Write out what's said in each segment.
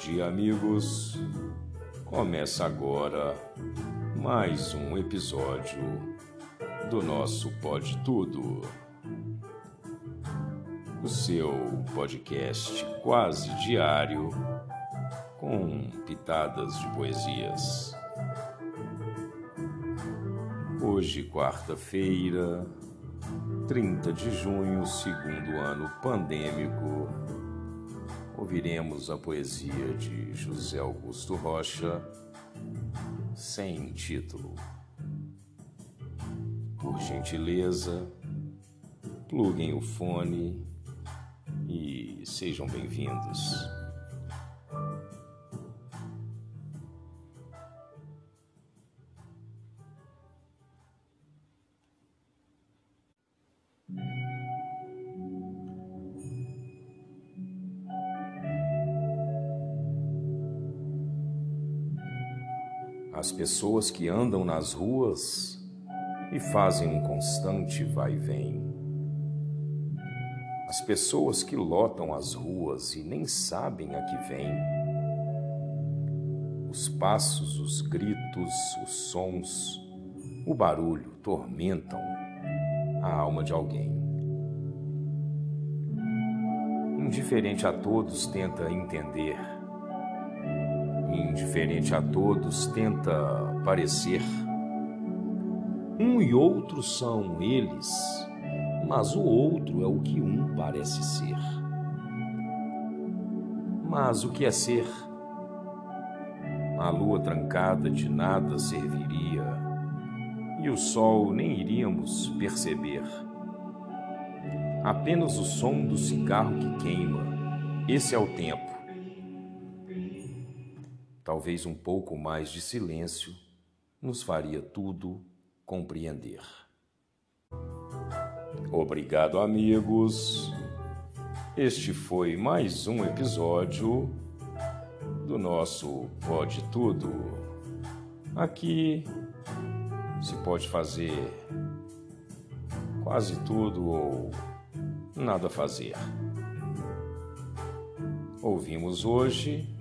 dia, amigos. Começa agora mais um episódio do nosso Pode Tudo. O seu podcast quase diário com pitadas de poesias. Hoje, quarta-feira, 30 de junho, segundo ano pandêmico ouviremos a poesia de José Augusto Rocha, sem título. Por gentileza, pluguem o fone e sejam bem-vindos. As pessoas que andam nas ruas e fazem um constante vai e vem. As pessoas que lotam as ruas e nem sabem a que vêm. Os passos, os gritos, os sons, o barulho tormentam a alma de alguém. Indiferente a todos, tenta entender indiferente a todos, tenta parecer. Um e outro são eles, mas o outro é o que um parece ser. Mas o que é ser? A lua trancada de nada serviria e o sol nem iríamos perceber. Apenas o som do cigarro que queima, esse é o tempo talvez um pouco mais de silêncio nos faria tudo compreender. Obrigado, amigos. Este foi mais um episódio do nosso Pode Tudo. Aqui se pode fazer quase tudo ou nada fazer. Ouvimos hoje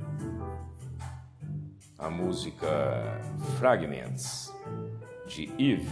a música Fragments de Eve